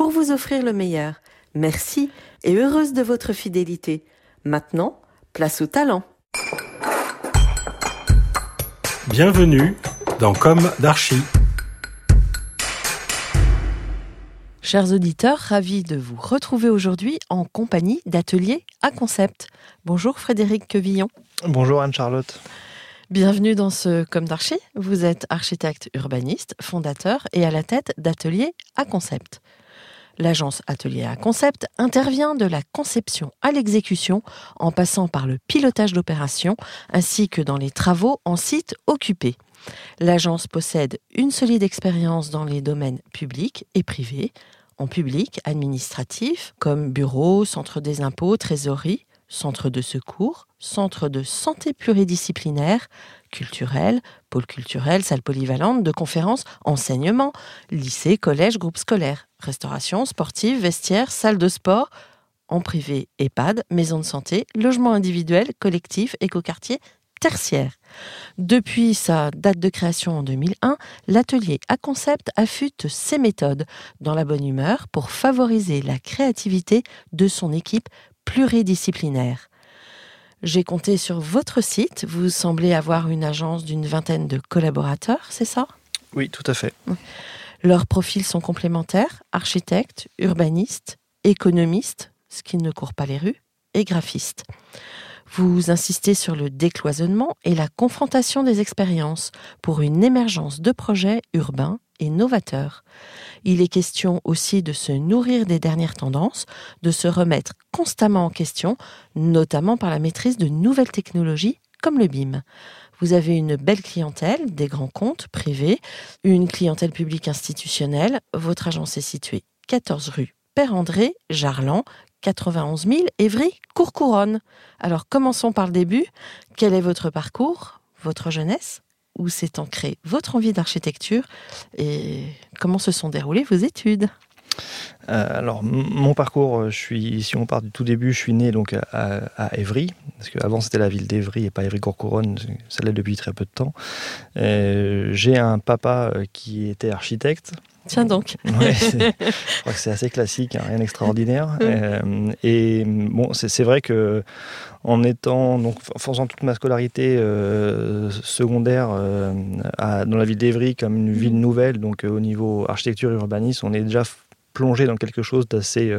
pour vous offrir le meilleur. Merci et heureuse de votre fidélité. Maintenant, place au talent. Bienvenue dans Comme d'Archi. Chers auditeurs, ravis de vous retrouver aujourd'hui en compagnie d'Atelier à Concept. Bonjour Frédéric Quevillon. Bonjour Anne-Charlotte. Bienvenue dans ce Comme d'Archi. Vous êtes architecte urbaniste, fondateur et à la tête d'Atelier à Concept. L'agence Atelier à Concept intervient de la conception à l'exécution en passant par le pilotage d'opérations ainsi que dans les travaux en site occupé. L'agence possède une solide expérience dans les domaines publics et privés, en public, administratif, comme bureau, centre des impôts, trésorerie, centre de secours, centre de santé pluridisciplinaire, culturel, pôle culturel, salle polyvalente, de conférences, enseignement, lycée, collège, groupe scolaire, restauration, sportive, vestiaire, salle de sport, en privé, EHPAD, maison de santé, logement individuel, collectif, écoquartier, tertiaire. Depuis sa date de création en 2001, l'atelier à concept affûte ses méthodes dans la bonne humeur pour favoriser la créativité de son équipe pluridisciplinaire. J'ai compté sur votre site. Vous semblez avoir une agence d'une vingtaine de collaborateurs, c'est ça? Oui, tout à fait. Leurs profils sont complémentaires architectes, urbanistes, économistes, ce qui ne court pas les rues, et graphistes. Vous insistez sur le décloisonnement et la confrontation des expériences pour une émergence de projets urbains et novateurs. Il est question aussi de se nourrir des dernières tendances, de se remettre constamment en question, notamment par la maîtrise de nouvelles technologies comme le BIM. Vous avez une belle clientèle, des grands comptes privés, une clientèle publique institutionnelle. Votre agence est située 14 rue Père-André, Jarlan, 91 000 Évry, Courcouronne. Alors commençons par le début. Quel est votre parcours, votre jeunesse? Où s'est ancrée votre envie d'architecture Et comment se sont déroulées vos études euh, alors, mon parcours, euh, je suis, si on part du tout début, je suis né donc à, à Évry, parce qu'avant c'était la ville d'Évry et pas Évry-Courcouronne, ça l'est depuis très peu de temps. Euh, j'ai un papa qui était architecte, Tiens donc. Ouais, je crois que c'est assez classique, hein, rien d'extraordinaire. Euh, et bon, c'est vrai que en étant donc faisant toute ma scolarité euh, secondaire euh, à, dans la ville d'Evry comme une ville nouvelle, donc au niveau architecture et urbanisme, on est déjà plongé dans quelque chose d'assez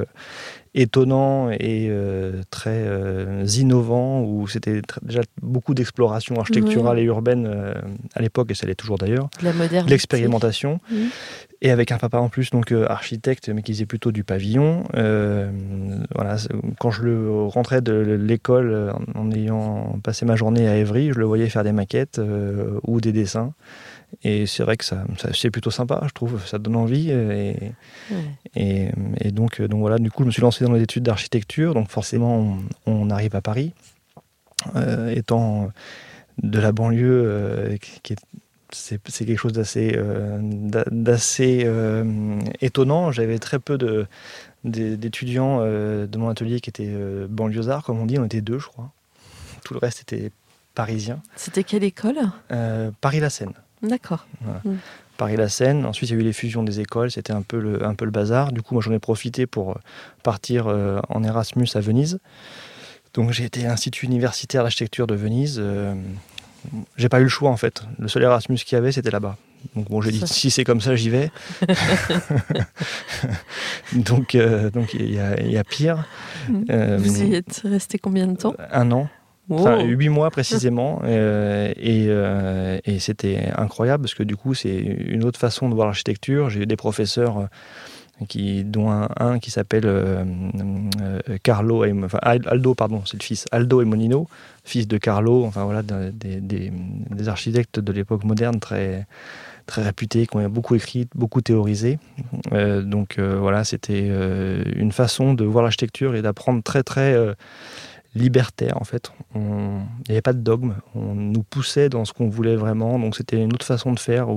étonnant et euh, très euh, innovant, où c'était déjà beaucoup d'exploration architecturale et urbaine euh, à l'époque, et ça l'est toujours d'ailleurs. L'expérimentation. Oui. Et avec un papa en plus, donc architecte, mais qui faisait plutôt du pavillon. voilà, quand je le rentrais de l'école en, en ayant passé ma journée à Évry, je le voyais faire des maquettes ou des dessins. Et c'est vrai que ça, c'est plutôt sympa, je trouve, ça donne envie. Et, et, et, donc, donc voilà, du coup, je me suis lancé dans les études d'architecture. Donc forcément, on, arrive à Paris, euh, étant de la banlieue, euh, qui est c'est, quelque chose d'assez, euh, d'assez étonnant. J'avais très peu de, d'étudiants de mon atelier qui étaient banlieusards, comme on dit. On était deux, je crois. Tout le reste était parisien. C'était quelle école? Paris-La Seine. D'accord. Mm. Paris-La Seine. Ensuite, il y a eu les fusions des écoles. C'était un peu le, un peu le bazar. Du coup, moi, j'en ai profité pour euh, partir euh, en Erasmus à Venise. Donc, j'ai été à l'Institut universitaire d'architecture de Venise. Euh, j'ai pas eu le choix, en fait. Le seul Erasmus qu'il y avait, c'était là-bas. Donc, bon, j'ai dit, si c'est comme ça, j'y vais. donc, donc il y, y, a pire. Vous y êtes resté combien de temps Un an. Enfin, huit mois précisément. Euh, et, euh, et c'était incroyable parce que du coup, c'est une autre façon de voir l'architecture. J'ai eu des professeurs euh, qui, dont un, qui s'appelle Carlo, enfin, Aldo, pardon, c'est le fils, Aldo et Monino, fils de Carlo, enfin voilà, des, des, architectes de l'époque moderne très, très réputés, qui ont beaucoup écrit, beaucoup théorisé. donc voilà, c'était une façon de voir l'architecture et d'apprendre très très libertaire en fait. Il n'y avait pas de dogme, on nous poussait dans ce qu'on voulait vraiment, donc c'était une autre façon de faire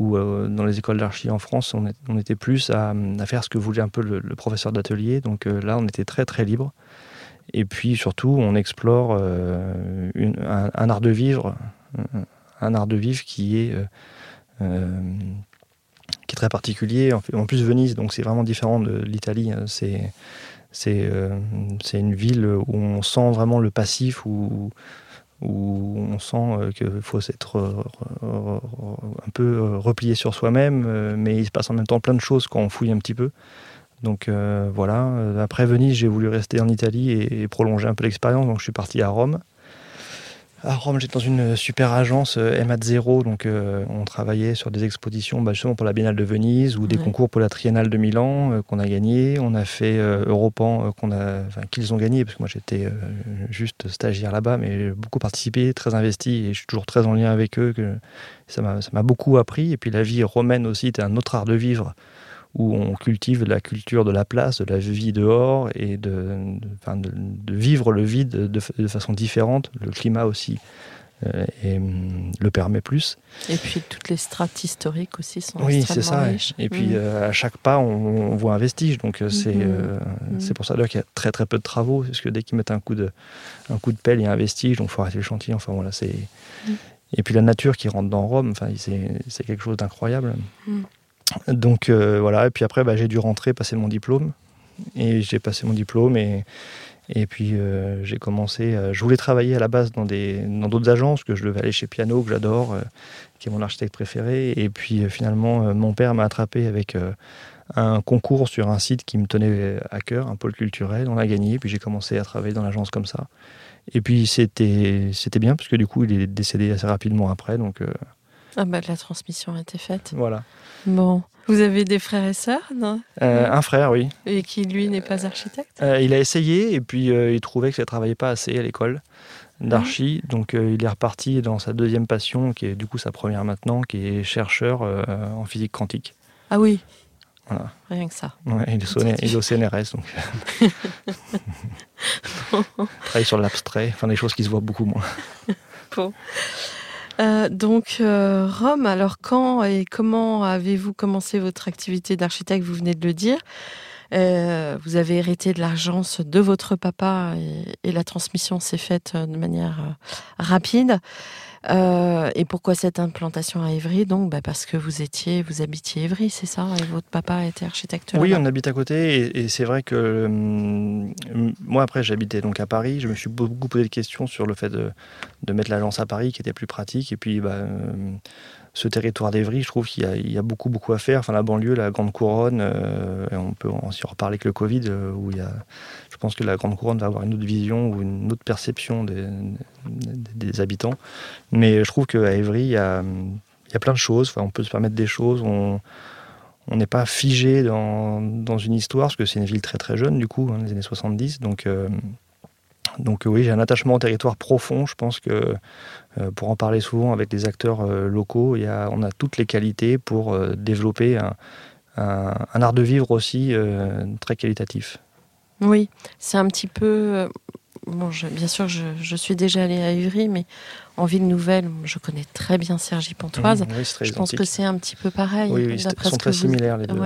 euh, dans les écoles d'archi en France, on, était plus à, faire ce que voulait un peu le, professeur d'atelier, donc euh, là on était très très libre. Et puis surtout, on explore euh, un, art de vivre, un art de vivre qui est qui est très particulier. En plus, Venise, donc c'est vraiment différent de l'Italie. Hein. C'est une ville où on sent vraiment le passif, où, où on sent euh, qu'il faut s'être euh, un peu replié sur soi-même, mais il se passe en même temps plein de choses quand on fouille un petit peu. Donc voilà, après Venise, j'ai voulu rester en Italie et prolonger un peu l'expérience, donc je suis parti à Rome. À Rome, j'étais dans une super agence euh, MA0, donc euh, on travaillait sur des expositions bah, justement pour la Biennale de Venise ou des concours pour la Triennale de Milan euh, qu'on a gagné. On a fait Europan qu'on a, qu'ils ont gagné parce que moi j'étais juste stagiaire là-bas, mais j'ai beaucoup participé, très investi et je suis toujours très en lien avec eux. Que ça m'a beaucoup appris. Et puis la vie romaine aussi était un autre art de vivre où on cultive la culture de la place, de la vie dehors et de, de, vivre le vide de, façon différente. Le climat aussi euh, et, hum, le permet plus. Et puis toutes les strates historiques aussi sont oui, c'est ça. Et puis mm. euh, à chaque pas, on, voit un vestige. Donc euh, c'est mm-hmm. c'est pour ça qu'il y a très très peu de travaux, parce que dès qu'ils mettent un coup de un coup de pelle, il y a un vestige, donc il faut arrêter le chantier. Enfin voilà, c'est mm. et puis la nature qui rentre dans Rome, enfin c'est quelque chose d'incroyable. Donc euh, voilà, et puis après, bah, j'ai dû rentrer, passer mon diplôme. Et j'ai passé mon diplôme et, et puis euh, j'ai commencé. Euh, je voulais travailler à la base dans des dans d'autres agences, que je devais aller chez Piano, que j'adore, qui est mon architecte préféré. Et puis finalement, mon père m'a attrapé avec un concours sur un site qui me tenait à cœur, un pôle culturel. On a gagné, puis j'ai commencé à travailler dans l'agence comme ça. Et puis c'était c'était bien parce que du coup, il est décédé assez rapidement après, donc. Ah bah, la transmission a été faite. Voilà. Bon. Vous avez des frères et sœurs non? Euh, Un frère, oui. Et qui, lui, n'est pas architecte? Euh, Il a essayé et puis euh, il trouvait que ça ne travaillait pas assez à l'école d'archi. Donc il est reparti dans sa deuxième passion, qui est du coup sa première maintenant, qui est chercheur en physique quantique. Ah oui voilà. Rien que ça. Ouais, il, est au, CNRS. Donc. Travaille sur l'abstrait, enfin des choses qui se voient beaucoup moins. Bon. Euh, donc euh, Rome, alors quand et comment avez-vous commencé votre activité d'architecte? Vous venez de le dire. Euh, vous avez hérité de l'agence de votre papa et la transmission s'est faite de manière rapide. Euh, et pourquoi cette implantation à Évry Donc, bah, parce que vous étiez, vous habitiez Évry, c'est ça? Et votre papa était architecte Oui, on habite à côté. Et, c'est vrai que hum, moi, après, j'habitais donc à Paris. Je me suis beaucoup posé de questions sur le fait de, de mettre l'agence à Paris, qui était plus pratique. Et puis, bah, hum, ce territoire d'Evry, je trouve qu'il y, a beaucoup, beaucoup à faire. Enfin, la banlieue, la Grande Couronne, euh, on peut aussi reparler avec le Covid, euh, où il y a, je pense que la Grande Couronne va avoir une autre vision ou une autre perception des, habitants. Mais je trouve qu'à Evry, il y a, plein de choses. Enfin, on peut se permettre des choses. On, n'est pas figé dans, une histoire, parce que c'est une ville très très jeune, du coup, hein, les années 70. Donc, euh, donc oui, j'ai un attachement au territoire profond. Je pense que pour en parler souvent avec des acteurs euh, locaux, il y a, on a toutes les qualités pour euh, développer un, art de vivre aussi très qualitatif. Oui, c'est un petit peu... Bon, bien sûr, je, suis déjà allée à Ivry, mais en ville nouvelle, je connais très bien Sergi Pontoise. Mmh, je pense que c'est un petit peu pareil. Oui, oui sont très similaires les deux.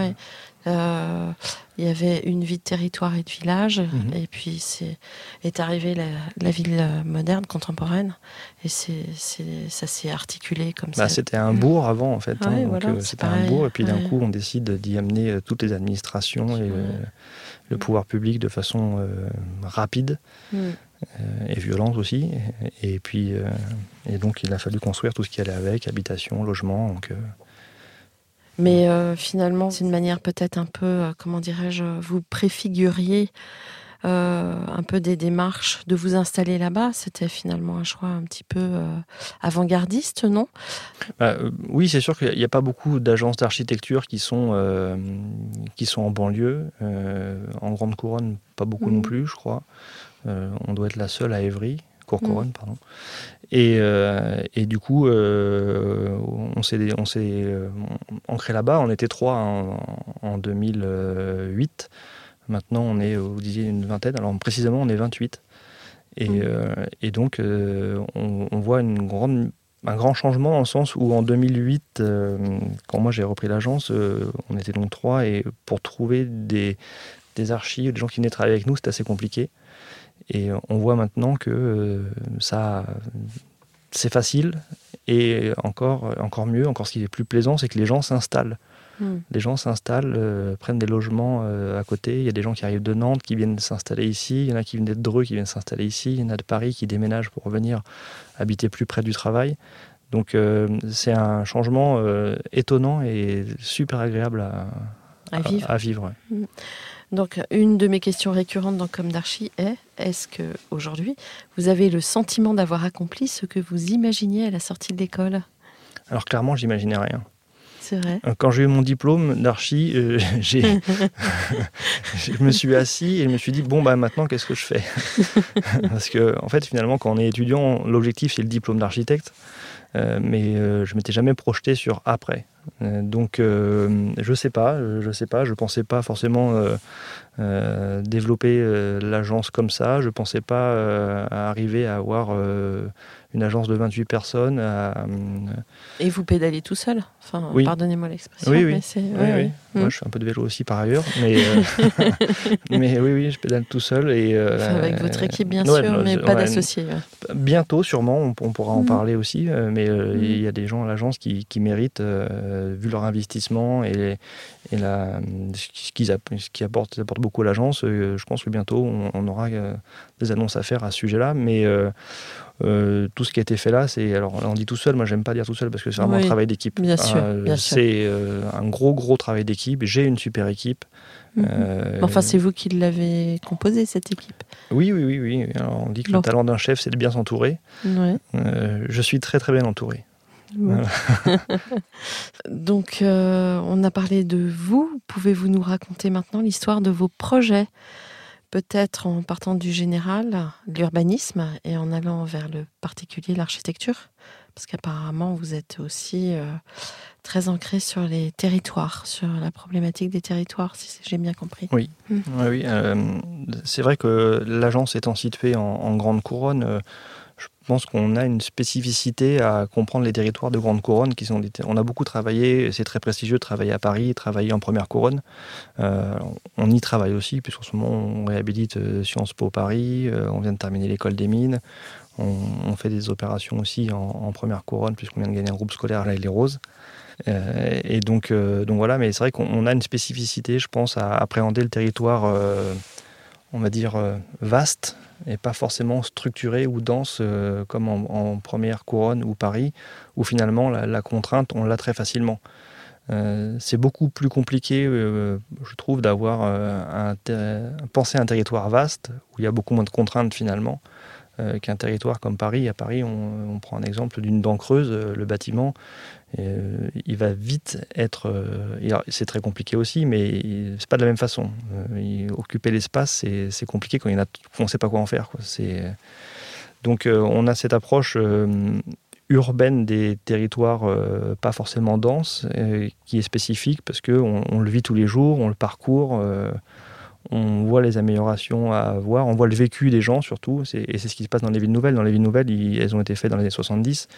Euh, il y avait une vie de territoire et de village, mhm. et puis c'est est arrivée la, ville moderne, contemporaine, et c'est ça s'est articulé comme bah, ça. C'était un bourg avant en fait, hein, euh, c'était un bourg, et puis d'un coup on décide d'y amener euh, toutes les administrations et le, pouvoir public de façon rapide. Mm. et violente aussi. Et, puis, et donc, il a fallu construire tout ce qui allait avec, habitation, logement. Donc, mais euh, finalement, c'est une manière peut-être un peu, euh, comment dirais-je, vous préfiguriez euh, un peu des démarches de vous installer là-bas. C'était finalement un choix un petit peu avant-gardiste, non? Bah, Oui, c'est sûr qu'il n'y a pas beaucoup d'agences d'architecture qui, sont qui sont en banlieue. en Grande Couronne, pas beaucoup non mmh. plus, je crois. on doit être la seule à Évry Courcouronne, pardon. Et, euh, et, du coup, euh, on s'est on s'est euh, ancré là-bas. On était trois en, en 2008. Maintenant, on est, vous disiez, une vingtaine. Alors précisément, on est 28. Et, Mm. euh, et donc, on, on voit une grande, un grand changement dans le sens où en 2008, euh, quand moi j'ai repris l'agence, on était donc trois et pour trouver des, des archives, des gens qui venaient travailler avec nous, c'était assez compliqué. Et on voit maintenant que euh, ça, c'est facile et encore, encore mieux, encore ce qui est plus plaisant, c'est que les gens s'installent. Mm. Les gens s'installent, euh, prennent des logements euh, à côté. Il y a des gens qui arrivent de Nantes qui viennent s'installer ici. Il y en a qui viennent de Dreux qui viennent s'installer ici. Il y en a de Paris qui déménagent pour venir habiter plus près du travail. Donc euh, c'est un changement étonnant et super agréable à, À vivre. à vivre, ouais. Donc, une de mes questions récurrentes dans Comme d'Archie est est-ce que aujourd'hui vous avez le sentiment d'avoir accompli ce que vous imaginiez à la sortie de l'école? Alors clairement, j'imaginais rien. C'est vrai. Euh, Quand j'ai eu mon diplôme d'archi, euh, j'ai, je me suis assis et je me suis dit bon bah maintenant qu'est-ce que je fais? Parce que en fait finalement quand on est étudiant, l'objectif c'est le diplôme d'architecte, mais euh, je m'étais jamais projeté sur après. Euh, donc euh, je sais pas, euh, je sais pas, je pensais pas forcément euh, euh, développer euh, l'agence comme ça. Je pensais pas euh, arriver à avoir euh, une agence de 28 personnes. à, euh, Et vous pédalez tout seul Enfin, Oui. pardonnez-moi l'expression. Oui, oui. mais c'est- Oui, ouais, oui. ouais. Moi, Mm. je fais un peu de vélo aussi par ailleurs, mais, euh, mais oui, oui, je pédale tout seul. Et, euh, Enfin, avec votre équipe, bien ouais, sûr, mais pas d'associés. Bientôt, sûrement, on, on pourra en Mhm. parler aussi, euh, mais euh, Mhm. il y a des gens à l'agence qui, qui méritent, euh, vu leur investissement et, et la, ce qu'ils ils apportent beaucoup à l'agence. euh, je pense que bientôt, on, on aura euh, des annonces à faire à ce sujet-là, mais euh, tout ce qui a été fait là, c'est. Alors, on dit tout seul, moi, j'aime pas dire tout seul parce que c'est vraiment Oui, un travail d'équipe. bien sûr, Euh, bien sûr. C'est euh, un gros, gros travail d'équipe. J'ai une super équipe. Mhm. Enfin, c'est vous qui l'avez composé, cette équipe. Oui, oui, oui, oui. Alors, on dit que le talent d'un chef, c'est de bien s'entourer. Ouais. Je suis très, très bien entouré. Donc, on a parlé de vous. Pouvez-vous nous raconter maintenant l'histoire de vos projets? Peut-être en partant du général, l'urbanisme, et en allant vers le particulier, l'architecture Parce qu'apparemment, vous êtes aussi euh, très ancré sur les territoires, sur la problématique des territoires, si j'ai bien compris. Oui, oui. euh, c'est vrai que l'agence étant située en, en Grande Couronne, euh, je pense qu'on a une spécificité à comprendre les territoires de Grande Couronne. Qui sont on a beaucoup travaillé, c'est très prestigieux de travailler à Paris, travailler en Première Couronne. Euh, on y travaille aussi, puisqu'en ce moment on réhabilite euh, Sciences Po Paris, euh, on vient de terminer l'école des mines, on, fait des opérations aussi en, Première Couronne, puisqu'on vient de gagner un groupe scolaire là, les Roses. Et donc, donc voilà, mais c'est vrai qu'on on a une spécificité, je pense, à appréhender le territoire, on va dire, vaste et pas forcément structuré ou dense euh, comme en, première couronne ou Paris, où finalement la, contrainte, on l'a très facilement. Euh, c'est beaucoup plus compliqué, euh, je trouve, d'avoir un ter- penser un territoire vaste où il y a beaucoup moins de contraintes finalement euh, qu'un territoire comme Paris. À Paris, on, on prend un exemple d'une dent creuse, euh, le bâtiment, euh, il va vite être. c'est très compliqué aussi, mais c'est pas de la même façon. Occuper l'espace, c'est compliqué quand qu'on ne sait pas quoi en faire. Donc, on a cette approche urbaine des territoires pas forcément denses, qui est spécifique parce qu'on on le vit tous les jours, on le parcourt. On voit les améliorations à avoir, on voit le vécu des gens surtout, et c'est ce qui se passe dans les villes nouvelles. Dans les villes nouvelles, elles ont été faites dans les années 70.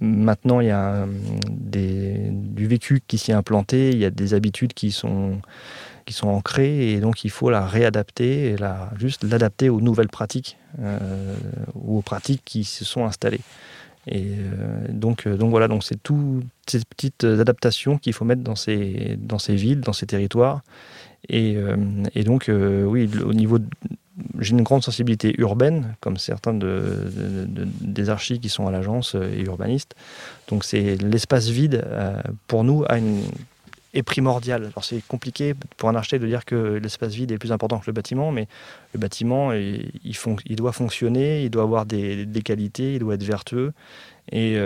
Maintenant, il y a euh, des- du vécu qui s'y est implanté, il y a des habitudes qui sont, qui sont ancrées, et donc il faut la réadapter, et la, juste l'adapter aux nouvelles pratiques, euh, ou aux pratiques qui se sont installées. Et euh, donc, euh, donc voilà, donc c'est toutes ces petites adaptations qu'il faut mettre dans ces, dans ces villes, dans ces territoires. Et, euh, et donc, euh, oui, au niveau. J'ai une grande sensibilité urbaine, comme certains de, de- de- des archis qui sont à l'agence euh, et urbanistes. Donc, c'est l'espace vide, pour nous, est primordial. Alors, c'est compliqué pour un architecte de dire que l'espace vide est plus important que le bâtiment, mais le bâtiment, il, doit fonctionner, il doit avoir des, qualités, il doit être vertueux. Et.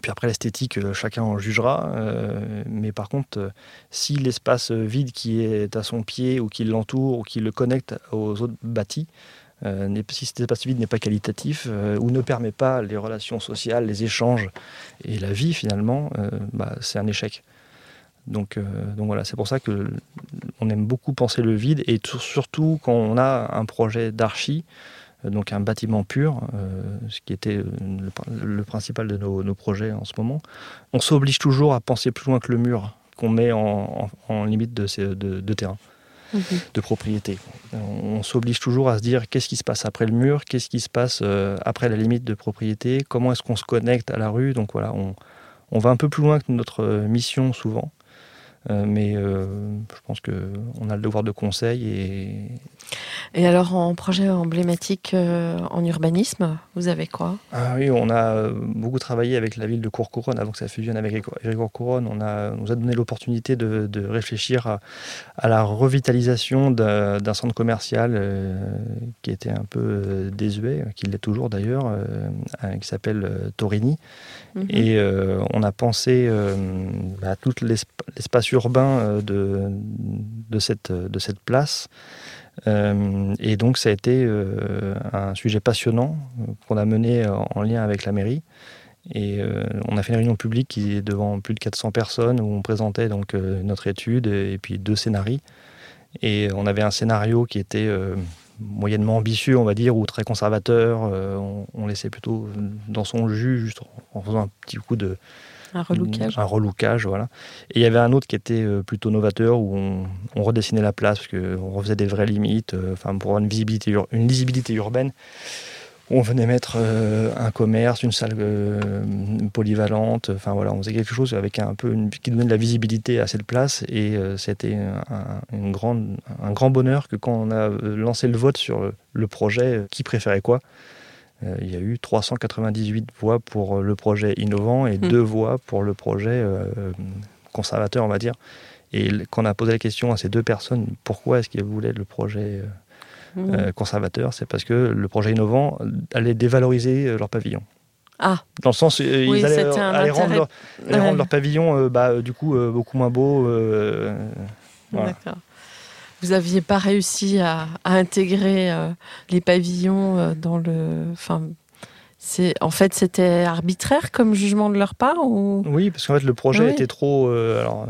Puis après, l'esthétique, euh, chacun en jugera. euh, mais par contre, euh, si l'espace vide qui est à son pied ou qui l'entoure ou qui le connecte aux autres bâtis si cet espace vide n'est pas qualitatif ou ne permet pas les relations sociales, les échanges et la vie finalement, bah, c'est un échec. Donc, donc voilà, c'est pour ça que on aime beaucoup penser le vide et surtout quand on a un projet d'archi, donc un bâtiment pur, ce qui était le, principal de nos, projets en ce moment. On s'oblige toujours à penser plus loin que le mur qu'on met en, limite de, de, terrain, mhm. de propriété. On, s'oblige toujours à se dire qu'est-ce qui se passe après le mur, qu'est-ce qui se passe euh, après la limite de propriété, comment est-ce qu'on se connecte à la rue. Donc voilà, on, on va un peu plus loin que notre mission souvent. Euh, mais euh, je pense qu'on a le devoir de conseil. Et, et alors, en projet emblématique euh, en urbanisme, vous avez quoi? Ah Oui, on a beaucoup travaillé avec la ville de Courcouronne avant que ça fusionne avec Courcouronne. On, a, nous a donné l'opportunité de, de, réfléchir à, à la revitalisation d'un centre commercial qui était un peu désuet, qui l'est toujours d'ailleurs, qui s'appelle Torini. Mhm. Et on a pensé à tout l'espace urbain euh, de, de, cette, de cette place. Euh, et donc ça a été euh, un sujet passionnant qu'on a mené en, lien avec la mairie. Et on a fait une réunion publique qui est devant plus de 400 personnes où on présentait donc notre étude et, puis deux scénarios. Et on avait un scénario qui était moyennement ambitieux, on va dire, ou très conservateur. On, laissait plutôt dans son jus, juste en faisant un petit coup de, un relookage. Un relookage, voilà. Et il y avait un autre qui était euh, plutôt novateur où on, redessinait la place, parce qu'on refaisait des vraies limites, euh, enfin pour avoir une visibilité, une lisibilité urbaine. On venait mettre euh, un commerce, une salle polyvalente, enfin voilà, on faisait quelque chose avec un peu qui donnait de la visibilité à cette place et c'était un, un grand bonheur que quand on a lancé le vote sur le projet, qui préférait quoi, il y a eu 398 voix pour le projet innovant et hmm. deux voix pour le projet euh, conservateur, on va dire. Et quand on a posé la question à ces deux personnes, pourquoi est-ce qu'ils voulaient le projet euh, hmm. conservateur, c'est parce que le projet innovant allait dévaloriser leur pavillon. Ah. Dans le sens, ils allaient, rendre, leur, pavillon bah, du coup beaucoup moins beau. D'accord vous n'aviez pas réussi à, intégrer euh, les pavillons euh, dans le. Enfin, c'est en fait c'était arbitraire comme jugement de leur part ou? Oui, parce qu'en fait le projet était trop. Euh, alors,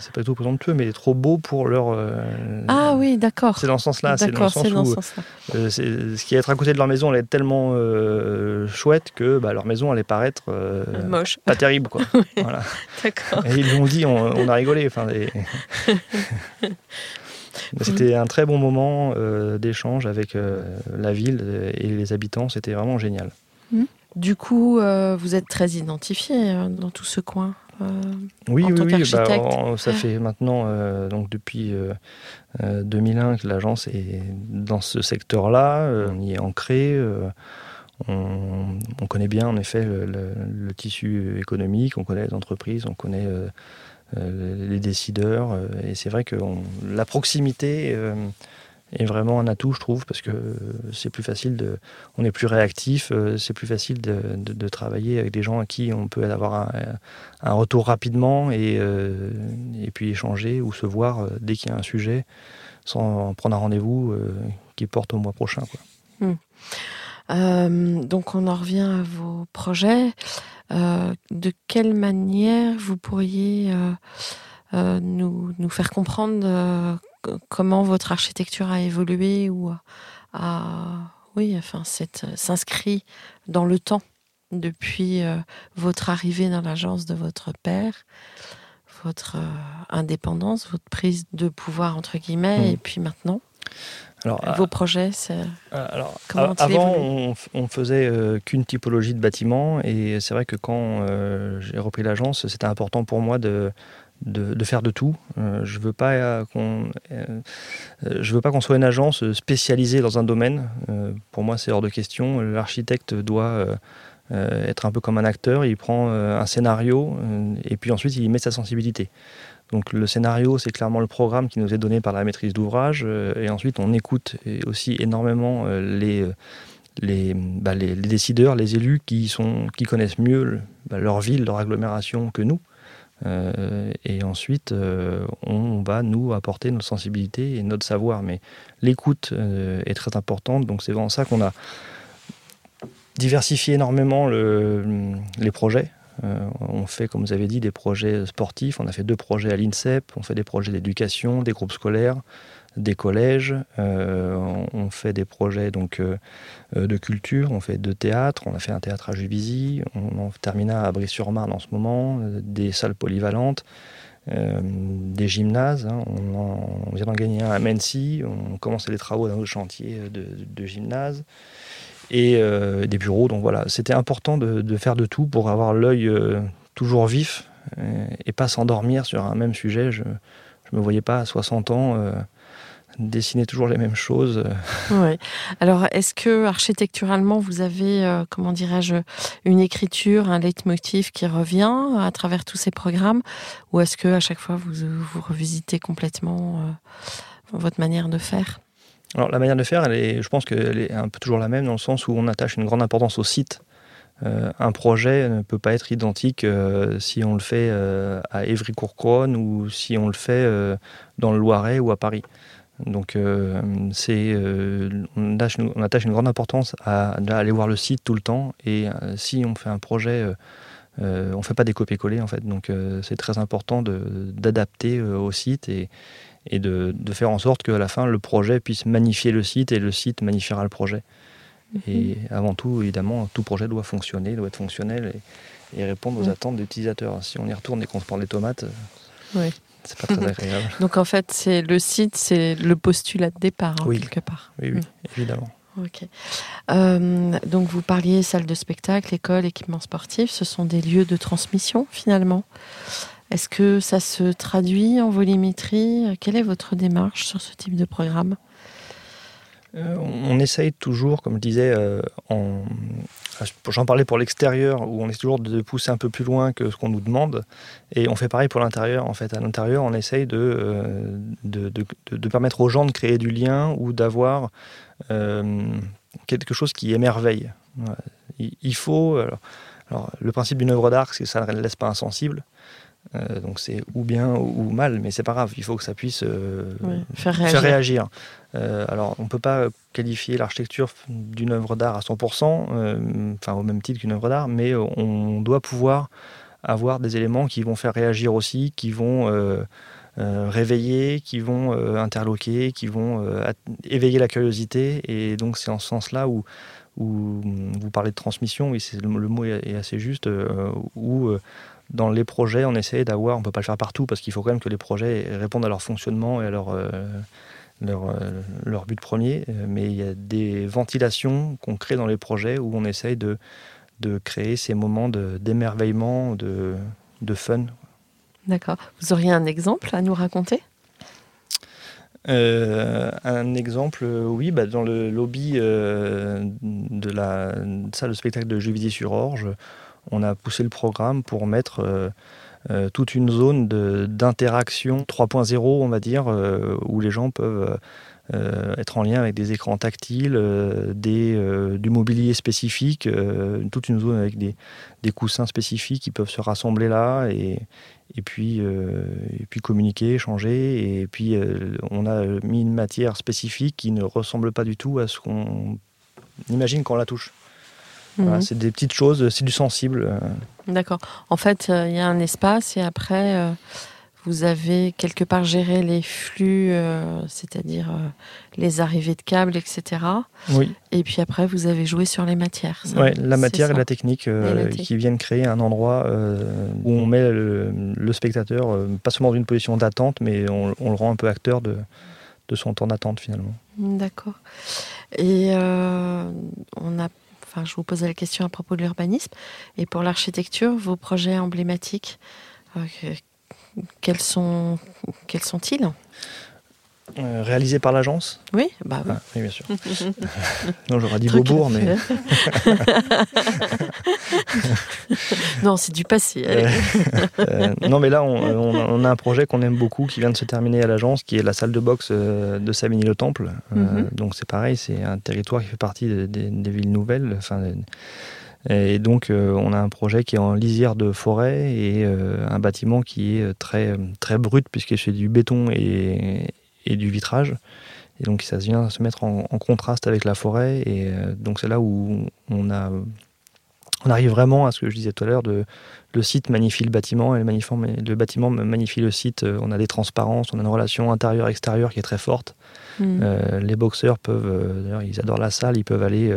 c'est pas tout présomptueux, mais trop beau pour leur. ah oui, d'accord. C'est dans ce sens-là. C'est dans, ce sens où, ce qui est être à côté de leur maison allait être tellement chouette que bah, leur maison allait paraître moche, pas terrible quoi. voilà. D'accord. Et ils l'ont dit, on, a rigolé. Enfin, C'était un très bon moment euh, d'échange avec euh, la ville et les habitants. C'était vraiment génial. Hmm. Du coup, euh, vous êtes très identifié dans tout ce coin. oui, oui, oui bah, ça fait maintenant donc depuis 2001 que l'agence est dans ce secteur-là. on y est ancré. On, connaît bien en effet le, tissu économique, on connaît les entreprises, on connaît les décideurs. Euh, et c'est vrai que la proximité euh, est vraiment un atout, je trouve, parce que c'est plus facile de, on est plus réactif, c'est plus facile de, travailler avec des gens à qui on peut avoir un, retour rapidement et, puis échanger ou se voir dès qu'il y a un sujet, sans prendre un rendez-vous qui porte au mois prochain. Quoi. Hmm. donc on en revient à vos projets. Euh, de quelle manière vous pourriez euh, euh, nous, nous, faire comprendre comment votre architecture a évolué ou a, oui, enfin, s'inscrit dans le temps depuis votre arrivée dans l'agence de votre père, votre indépendance, votre prise de pouvoir entre guillemets, mmh. et puis maintenant? Alors, Vos projets, c'est. Euh, alors, avant, on, on, faisait euh, qu'une typologie de bâtiment, et c'est vrai que quand euh, j'ai repris l'agence, c'était important pour moi de, de, faire de tout. je veux pas qu'on, je veux pas qu'on soit une agence spécialisée dans un domaine. pour moi, c'est hors de question. L'architecte doit être un peu comme un acteur. Il prend un scénario et puis ensuite il met sa sensibilité. Donc le scénario, c'est clairement le programme qui nous est donné par la maîtrise d'ouvrage. Euh, et ensuite, on écoute aussi énormément euh, les, euh, bah, les, décideurs, les élus qui, sont, qui connaissent mieux bah, leur ville, leur agglomération que nous. et ensuite, on va nous apporter notre sensibilité et notre savoir. Mais l'écoute est très importante, donc c'est vraiment ça qu'on a diversifié énormément les projets. On fait, comme vous avez dit, des projets sportifs. On a fait deux projets à l'INSEP. On fait des projets d'éducation, des groupes scolaires des collèges, euh, on fait des projets donc, euh, euh, de culture, on fait de théâtre, on a fait un théâtre à Juvisy, on en termina à Brie-sur-Marne en ce moment, des salles polyvalentes, des gymnases, hein. on, vient d'en gagner un à Mency, on commence les travaux dans nos chantiers de, de gymnase et des bureaux. Donc voilà, c'était important de, faire de tout pour avoir l'œil toujours vif et, pas s'endormir sur un même sujet. Je ne me voyais pas à 60 ans dessiner toujours les mêmes choses. Oui. Alors, est-ce que architecturalement, vous avez, euh, comment dirais-je, une écriture, un leitmotiv qui revient à travers tous ces programmes Ou est-ce que à chaque fois, vous, revisitez complètement euh, votre manière de faire? Alors, la manière de faire, je pense qu'elle est un peu toujours la même dans le sens où on attache une grande importance au site. Euh, un projet ne peut pas être identique si on le fait à Évry-Courcouronne ou si on le fait dans le Loiret ou à Paris. Donc euh, euh, on, attache, une grande importance à, aller voir le site tout le temps. Et euh, si on fait un projet, on ne fait pas des copier-coller en fait. Donc c'est très important d'adapter au site et, et de, faire en sorte qu'à la fin le projet puisse magnifier le site et le site magnifiera le projet. Et mhm. avant tout, évidemment, tout projet doit fonctionner, doit être fonctionnel et, répondre aux attentes des utilisateurs. Si on y retourne et qu'on se prend des tomates, oui. C'est pas très agréable. Donc en fait, c'est le site, c'est le postulat de départ, hein, quelque part. Oui, oui, mm. évidemment. Ok. Euh, donc vous parliez salle de spectacle, école, équipement sportif, ce sont des lieux de transmission finalement. Est-ce que ça se traduit en volumétrie? Quelle est votre démarche sur ce type de programme? Euh, on essaye toujours, comme je disais, euh, j'en parlais pour l'extérieur, où on essaie toujours de pousser un peu plus loin que ce qu'on nous demande. Et on fait pareil pour l'intérieur. En fait, à l'intérieur, on essaye de, euh, de, permettre aux gens de créer du lien ou d'avoir quelque chose qui émerveille. Il, faut. Le principe d'une œuvre d'art, c'est que ça ne laisse pas insensible. Euh, donc c'est ou bien ou mal, mais c'est pas grave, il faut que ça puisse euh, faire réagir. Euh, alors on ne peut pas qualifier l'architecture d'une œuvre d'art à 100%, enfin au même titre qu'une œuvre d'art, mais on doit pouvoir avoir des éléments qui vont faire réagir aussi, qui vont réveiller, qui vont interloquer, qui vont éveiller la curiosité. Et donc c'est en ce sens-là où, où vous parlez de transmission, oui, le, le, mot est, assez juste, où dans les projets, on essaie d'avoir, on ne peut pas le faire partout parce qu'il faut quand même que les projets répondent à leur fonctionnement et à leur, euh, leur, euh, leur, but premier. Mais il y a des ventilations qu'on crée dans les projets où on essaye de, de créer ces moments d'émerveillement, de, de, fun. D'accord. Vous auriez un exemple à nous raconter? Euh, un exemple, oui, bah, dans le lobby de la salle de spectacle de Juvisy-sur-Orge, on a poussé le programme pour mettre euh, euh, toute une zone d'interaction 3.0, on va dire, euh, où les gens peuvent être en lien avec des écrans tactiles, du mobilier spécifique, toute une zone avec des, coussins spécifiques qui peuvent se rassembler là et, puis, et puis communiquer, échanger. Et puis on a mis une matière spécifique qui ne ressemble pas du tout à ce qu'on imagine quand on la touche. Mhm. c'est des petites choses, c'est du sensible. Euh. D'accord. En fait, euh, il y a un espace et après, euh, vous avez quelque part géré les flux, c'est-à-dire les arrivées de câbles, etc. Oui. Et puis après, vous avez joué sur les matières. Oui, la matière et la technique qui viennent créer un endroit où on met le, spectateur, pas seulement dans une position d'attente, mais on, le rend un peu acteur de, de son temps d'attente finalement. D'accord. Et on a Enfin, je vous posais la question à propos de l'urbanisme. Et pour l'architecture, vos projets emblématiques, euh, quels sont quels sont-ils? Euh, réalisé par l'agence Oui, bah oui. Ah, bien sûr. non, j'aurais dit Beaubourg, mais. non, c'est du passé. Euh, non, mais là, on, a un projet qu'on aime beaucoup qui vient de se terminer à l'agence, qui est la salle de boxe euh, de Savigny-le-Temple. Mhm. Donc, c'est pareil, c'est un territoire qui fait partie des, villes nouvelles, enfin, Et donc, on a un projet qui est en lisière de forêt et un bâtiment qui est très, très brut, puisque c'est du béton et, et, du vitrage. Et donc, ça vient se mettre en, contraste avec la forêt. Et donc, c'est là où on a on arrive vraiment à ce que je disais tout à l'heure, de, le site magnifie le bâtiment et le, le bâtiment magnifie le site. Euh, on a des transparences, on a une relation intérieure-extérieure qui est très forte. Hmm. Euh, les boxeurs peuvent, euh, d'ailleurs, ils adorent la salle, ils peuvent aller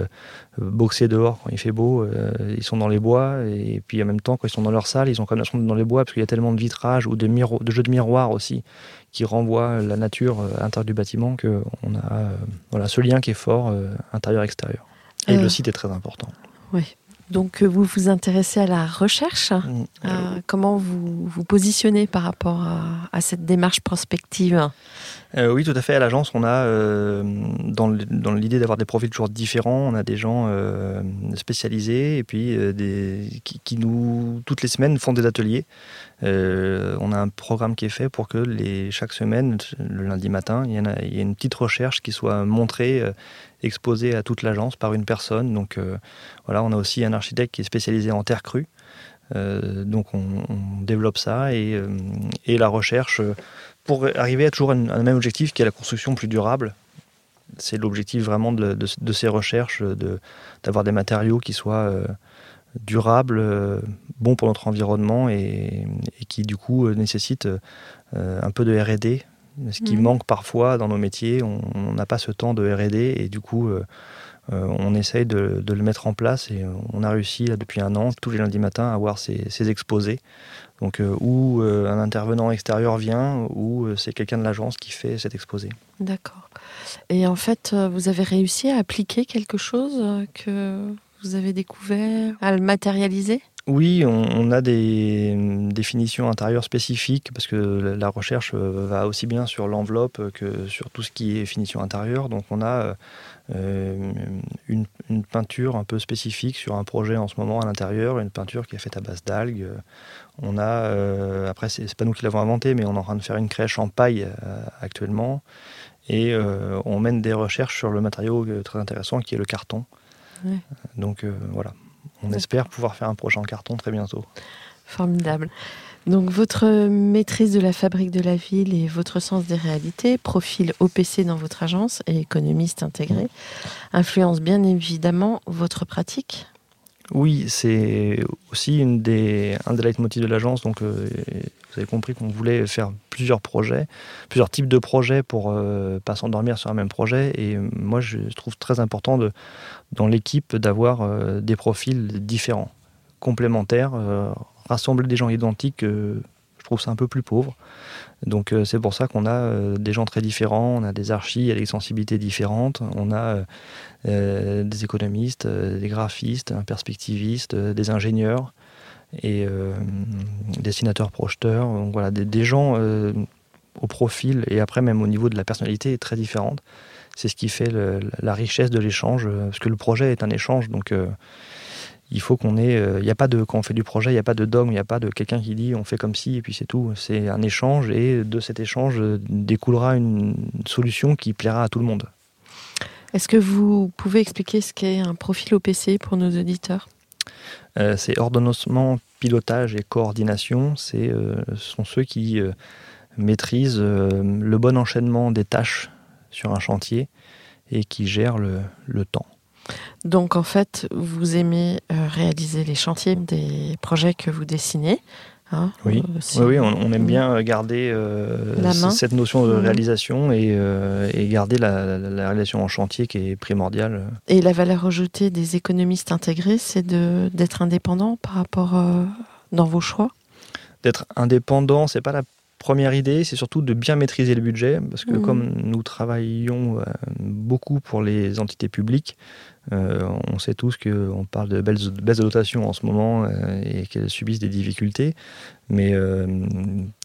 boxer dehors quand il fait beau. ils sont dans les bois et puis en même temps, quand ils sont dans leur salle, ils ont quand même dans les bois parce qu'il y a tellement de vitrages ou de, de jeux de miroirs aussi qui renvoient la nature à l'intérieur du bâtiment qu'on a voilà, ce lien qui est fort intérieur-extérieur. Et le site est très important. Oui. Donc euh, vous vous intéressez à la recherche. Mm. Euh, comment vous vous positionnez par rapport à, cette démarche prospective? Euh, Oui, tout à fait. À l'agence, on a, dans l'idée d'avoir des profils toujours différents, on a des gens spécialisés et puis des, qui, nous, toutes les semaines, font des ateliers. on a un programme qui est fait pour que les, chaque semaine, le lundi matin, il y, a, il y ait une petite recherche qui soit montrée exposé à toute l'agence par une personne. Donc euh, voilà, on a aussi un architecte qui est spécialisé en terre crue. Euh, donc on, développe ça et, euh, et, la recherche pour arriver à toujours un, même objectif qui est la construction plus durable. C'est l'objectif vraiment de, de, ces recherches, d'avoir des matériaux qui soient durables, bons pour notre environnement et qui du coup nécessitent un peu de RD ce qui mhm. manque parfois dans nos métiers. On n'a pas ce temps de RD et du coup, euh, euh, on essaye de, le mettre en place et on a réussi là, depuis un an, tous les lundis matins, à avoir ces, exposés. Donc, euh, où un intervenant extérieur vient, ou c'est quelqu'un de l'agence qui fait cet exposé. D'accord. Et en fait, vous avez réussi à appliquer quelque chose que vous avez découvert, à le matérialiser? Oui, on, a des définitions intérieures spécifiques parce que la recherche euh, va aussi bien sur l'enveloppe que sur tout ce qui est finition intérieure. Donc on a euh, une, peinture un peu spécifique sur un projet en ce moment à l'intérieur, une peinture qui est faite à base d'algues. On a, euh, après c'est pas nous qui l'avons inventé, mais on est en train de faire une crèche en paille actuellement. Et on mène des recherches sur le matériau très intéressant qui est le carton. Donc voilà. On espère pouvoir faire un projet en carton très bientôt. Formidable. Donc votre maîtrise de la fabrique de la ville et votre sens des réalités, profil OPC dans votre agence et économiste intégré, influencent bien évidemment votre pratique Oui, c'est aussi une des, un des leitmotivs de l'agence. Donc euh, vous avez compris qu'on voulait faire plusieurs projets, plusieurs types de projets pour ne euh, pas s'endormir sur un même projet. Et moi, je trouve très important de, dans l'équipe d'avoir euh, des profils différents, complémentaires. Euh, rassembler des gens identiques, je trouve ça un peu plus pauvre. Donc c'est pour ça qu'on a des gens très différents, on a des archis avec des sensibilités différentes, on a des économistes, des graphistes, un perspectiviste, des ingénieurs et euh, dessinateurs projeteurs, donc voilà, des, gens euh, au profil et après même au niveau de la personnalité très différente. C'est ce qui fait la richesse de l'échange, euh, parce que le projet est un échange, donc il faut qu'on ait. Il n'y a pas de quand on fait du projet, il n'y a pas de dogme, il n'y a pas de quelqu'un qui dit on fait comme ci et puis c'est tout. C'est un échange et de cet échange découlera une solution qui plaira à tout le monde. Est-ce que vous pouvez expliquer ce qu'est un profil OPC pour nos auditeurs? Euh, c'est ordonnancement, pilotage et coordination. C'est, euh, ce sont ceux qui euh, maîtrisent le bon enchaînement des tâches sur un chantier et qui gèrent le, le temps. Donc en fait, vous aimez réaliser les chantiers des projets que vous dessinez Hein, oui. Euh, oui, on, aime bien garder euh, cette notion de réalisation et, euh, garder la, réalisation en chantier qui est primordiale. Et la valeur ajoutée des économistes intégrés, c'est d'être indépendant par rapport dans vos choix? D'être indépendant, c'est pas la première idée, c'est surtout de bien maîtriser le budget, parce que mmh. comme nous travaillons beaucoup pour les entités publiques, euh, on sait tous qu'on parle de baisse de dotation en ce moment euh, et qu'elles subissent des difficultés, mais euh,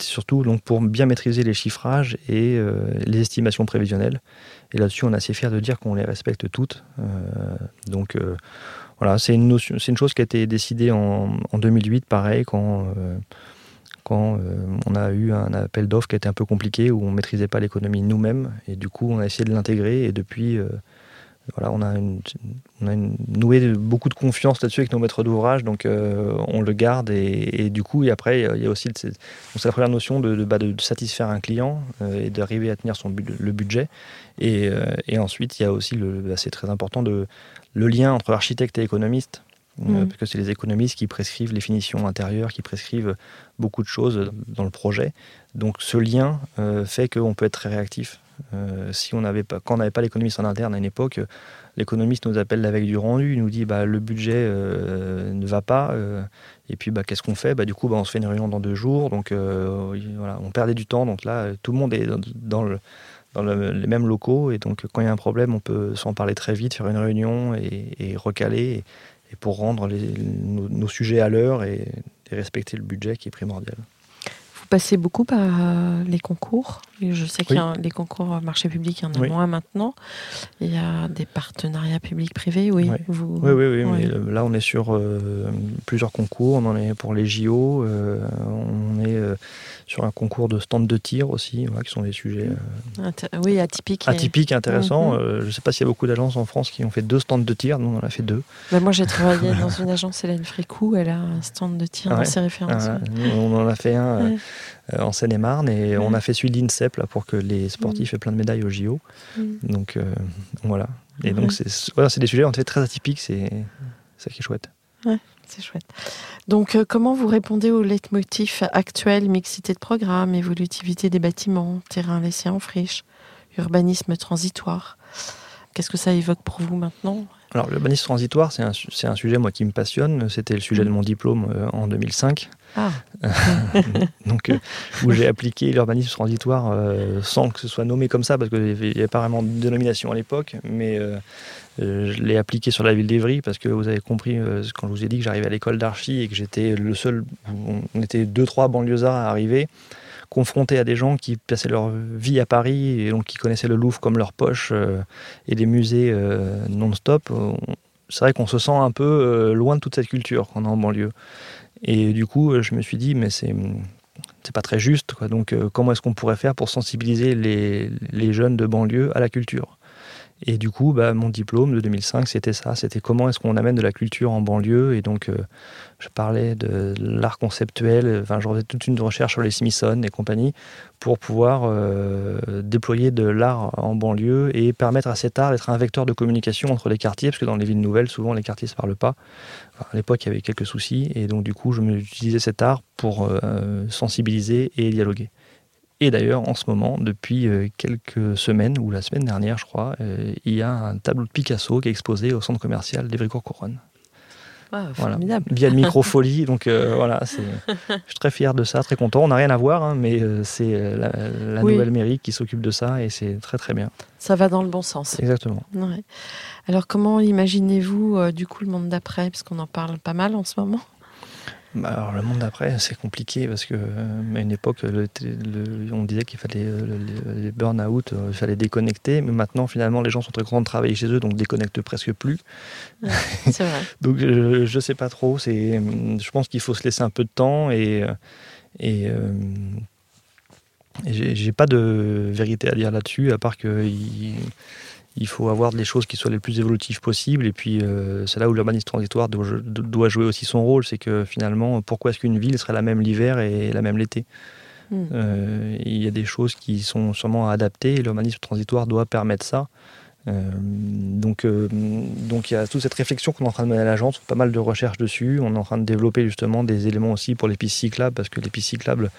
surtout donc, pour bien maîtriser les chiffrages et les estimations prévisionnelles. Et là-dessus, on est assez fiers de dire qu'on les respecte toutes. donc voilà, c'est une, une chose qui a été décidée en, 2008, pareil, quand quand on a eu un appel d'offres qui été un peu compliqué, où on ne maîtrisait pas l'économie nous-mêmes, et du coup on a essayé de l'intégrer, et depuis voilà, on a, noué beaucoup de confiance là-dessus avec nos maîtres d'ouvrage, donc on le garde et, du coup, après, il y a aussi c'est la première notion de, bah, satisfaire un client et d'arriver à tenir son, le budget. Et, ensuite, il y a aussi, bah, c'est très important, le lien entre architecte et économiste. Mm. parce que c'est les économistes qui prescrivent les finitions intérieures, qui prescrivent beaucoup de choses dans le projet. Donc ce lien euh, fait qu'on peut être très réactif. Euh, si on n'avait pas, quand on n'avait pas l'économiste en interne à une époque, l'économiste nous appelle la veille du rendu, il nous dit bah, le budget euh, ne va pas, et puis bah, qu'est-ce qu'on fait? Bah, Du coup, on se fait une réunion dans deux jours, donc on perdait du temps. Donc là, tout le monde est dans, le, dans les mêmes locaux, et donc quand il y a un problème, on peut s'en parler très vite, faire une réunion et recaler et pour rendre nos, sujets à l'heure et, respecter le budget qui est primordial. Vous passez beaucoup par euh, les concours? Je sais qu'il y a les concours marché public, il y en a moins maintenant. Il y a des partenariats publics-privés, oui. Vous... Oui, oui, oui, Mais là, on est sur euh, plusieurs concours. On en est pour les JO. Euh, on est sur un concours de stand de tir aussi, qui sont des sujets euh, oui, atypiques. Atypiques, intéressants. Mhm. Euh, je ne sais pas s'il y a beaucoup d'agences en France qui ont fait deux stands de tir, nous on en a fait deux. Bah, moi j'ai travaillé dans une agence, Hélène Fricou, elle a un stand de tir dans ses références. Ah, on en a fait un euh, en Seine-et-Marne et on a fait celui d'INSEP pour que les sportifs aient plein de médailles au JO. Donc voilà. Et donc c'est voilà, des sujets en fait très atypiques, c'est ça qui est chouette. C'est chouette. Donc, euh, comment vous répondez au leitmotiv actuel, mixité de programme, évolutivité des bâtiments, terrain laissé en friche, urbanisme transitoire? Qu'est-ce que ça évoque pour vous maintenant? Alors, l'urbanisme transitoire, c'est un, un, sujet moi qui me passionne. C'était le sujet de mon diplôme euh, en 2005. Ah. Donc, euh, où j'ai appliqué l'urbanisme transitoire sans que ce soit nommé comme ça, parce qu'il n'y avait, pas vraiment de dénomination à l'époque, mais euh, je l'ai appliqué sur la ville d'Evry parce que vous avez compris euh, quand je vous ai dit que j'arrivais à l'école d'archi et que j'étais le seul, on était deux trois banlieusards à arriver, confrontés à des gens qui passaient leur vie à Paris et donc qui connaissaient le Louvre comme leur poche euh, et des musées non-stop. C'est vrai qu'on se sent un peu loin de toute cette culture quand on est en banlieue. Et du coup, je me suis dit, mais c'est c'est pas très juste. Donc, comment est-ce qu'on pourrait faire pour sensibiliser les, les jeunes de banlieue à la culture? Et du coup, bah, mon diplôme de 2005, c'était ça. C'était comment est-ce qu'on amène de la culture en banlieue. Et donc, euh, je parlais de l'art conceptuel. Enfin, je faisais toute une recherche sur les Smithsons et compagnie pour pouvoir euh, déployer de l'art en banlieue et permettre à cet art d'être un vecteur de communication entre les quartiers. Parce que dans les villes nouvelles, souvent, les quartiers ne se parlent pas. à l'époque, il y avait quelques soucis. Et donc, du coup, je me utilisais cet art pour euh, sensibiliser et dialoguer. Et d'ailleurs, en ce moment, depuis euh, quelques semaines, ou la semaine dernière, je crois, euh, il y a un tableau de Picasso qui est exposé au centre commercial d'Evricourt-Couronne. Wow, formidable. Via le microfolie. donc euh, voilà, je suis très fier de ça, très content. On n'a rien à voir, hein, mais c'est la, nouvelle mairie qui s'occupe de ça et c'est très très bien. Ça va dans le bon sens. Exactement. Alors comment imaginez-vous du coup le monde d'après, parce qu'on en parle pas mal en ce moment bah, alors le monde d'après, c'est compliqué parce que euh, à une époque, on disait qu'il fallait euh, les burn-out, euh, il fallait déconnecter, mais maintenant finalement les gens sont très contents de travailler chez eux, donc déconnectent presque plus. c'est vrai. donc je, ne sais pas trop. C'est, je pense qu'il faut se laisser un peu de temps et et, j'ai, pas de vérité à dire là-dessus, à part que il faut avoir des choses qui soient les plus évolutives possibles. Et puis, euh, c'est là où l'urbanisme transitoire doit, jouer aussi son rôle. C'est que finalement, pourquoi est-ce qu'une ville serait la même l'hiver et la même l'été? Hmm. euh, Il y a des choses qui sont sûrement adaptées et l'urbanisme transitoire doit permettre ça. Euh, donc, donc il y a toute cette réflexion qu'on est en train de mener à l'agence, pas mal de recherches dessus. On est en train de développer justement des éléments aussi pour les pistes cyclables, parce que les pistes cyclables,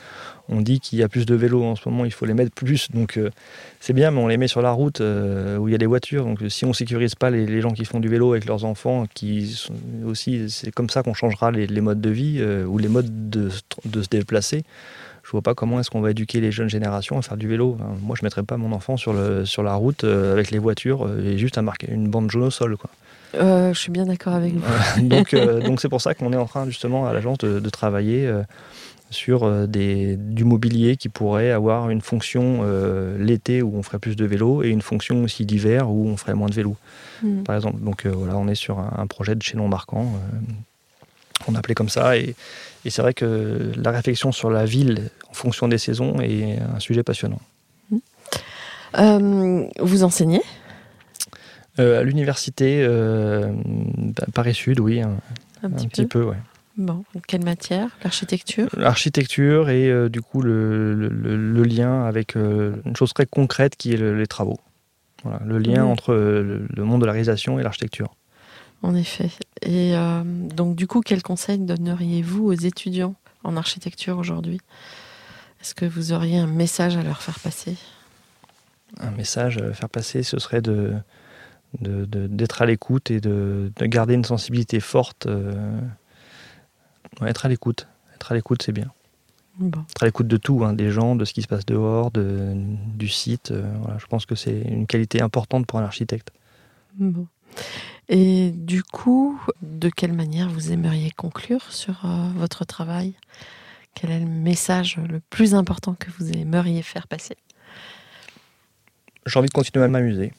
on dit qu'il y a plus de vélos en ce moment, il faut les mettre plus. Donc euh, c'est bien, mais on les met sur la route euh, où il y a des voitures. Donc si on sécurise pas les, gens qui font du vélo avec leurs enfants, qui aussi, c'est comme ça qu'on changera les, modes de vie euh, ou les modes de, se déplacer. Je vois pas comment est-ce qu'on va éduquer les jeunes générations à faire du vélo. moi, je mettrais pas mon enfant sur, le, sur la route avec les voitures et juste à marquer une bande jaune au sol, quoi. je suis bien d'accord avec vous. donc, donc c'est pour ça qu'on est en train justement à l'agence de, de, travailler sur euh, des, du mobilier qui pourrait avoir une fonction euh, l'été où on ferait plus de vélo et une fonction aussi l'hiver où on ferait moins de vélo, hmm. par exemple. Donc euh, voilà, on est sur un, projet de chaînon marquant, on appelait comme ça. Et, et c'est vrai que la réflexion sur la ville en fonction des saisons est un sujet passionnant. Hmm. vous enseignez? À l'université, Paris Sud, oui, un, Un, petit, petit peu. peu, ouais. Bon, quelle matière? L'architecture? L'architecture et euh, du coup le, le, le, lien avec euh, une chose très concrète qui est le, les travaux. Voilà, le lien Oui. entre euh, le monde de la réalisation et l'architecture. En effet. Et euh, donc, du coup, quel conseil donneriez-vous aux étudiants en architecture aujourd'hui? Est-ce que vous auriez un message à leur faire passer? Un message à faire passer, ce serait de de- de- d'être à l'écoute et de, de garder une sensibilité forte. euh, ouais, être à l'écoute. Être à l'écoute, c'est bien. Bon. Être à l'écoute de tout, hein, des gens, de ce qui se passe dehors, de, du site. euh, voilà, je pense que c'est une qualité importante pour un architecte. Bon. Et du coup, de quelle manière vous aimeriez conclure sur euh, votre travail? Quel est le message le plus important que vous aimeriez faire passer? J'ai envie de continuer à m'amuser.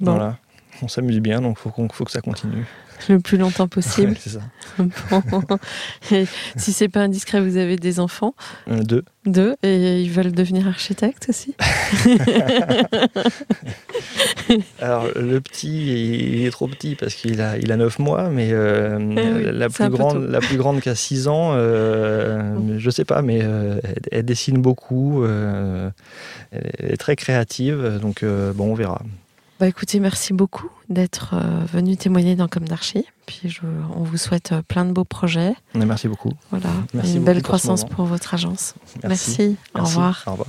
Bon, Voilà. On s'amuse bien, donc faut qu'on faut que ça continue. le plus longtemps possible. Ouais, c'est ça. Bon. Si c'est pas indiscret, vous avez des enfants, Euh, deux. deux, et ils veulent devenir architectes aussi Alors le petit, il est trop petit parce qu'il a, il a 9 mois, mais euh, Eh oui, la, plus grande, la plus grande qui a 6 ans, euh, je sais pas, mais euh, elle, elle dessine beaucoup, elle est très créative, donc bon, on verra. Bah écoutez, merci beaucoup d'être euh, venu témoigner dans Comme d'Archi. Puis je, on vous souhaite euh, plein de beaux projets. Merci beaucoup. Voilà, Merci une beaucoup belle croissance pour votre agence. Merci. Au Merci. revoir. Au revoir.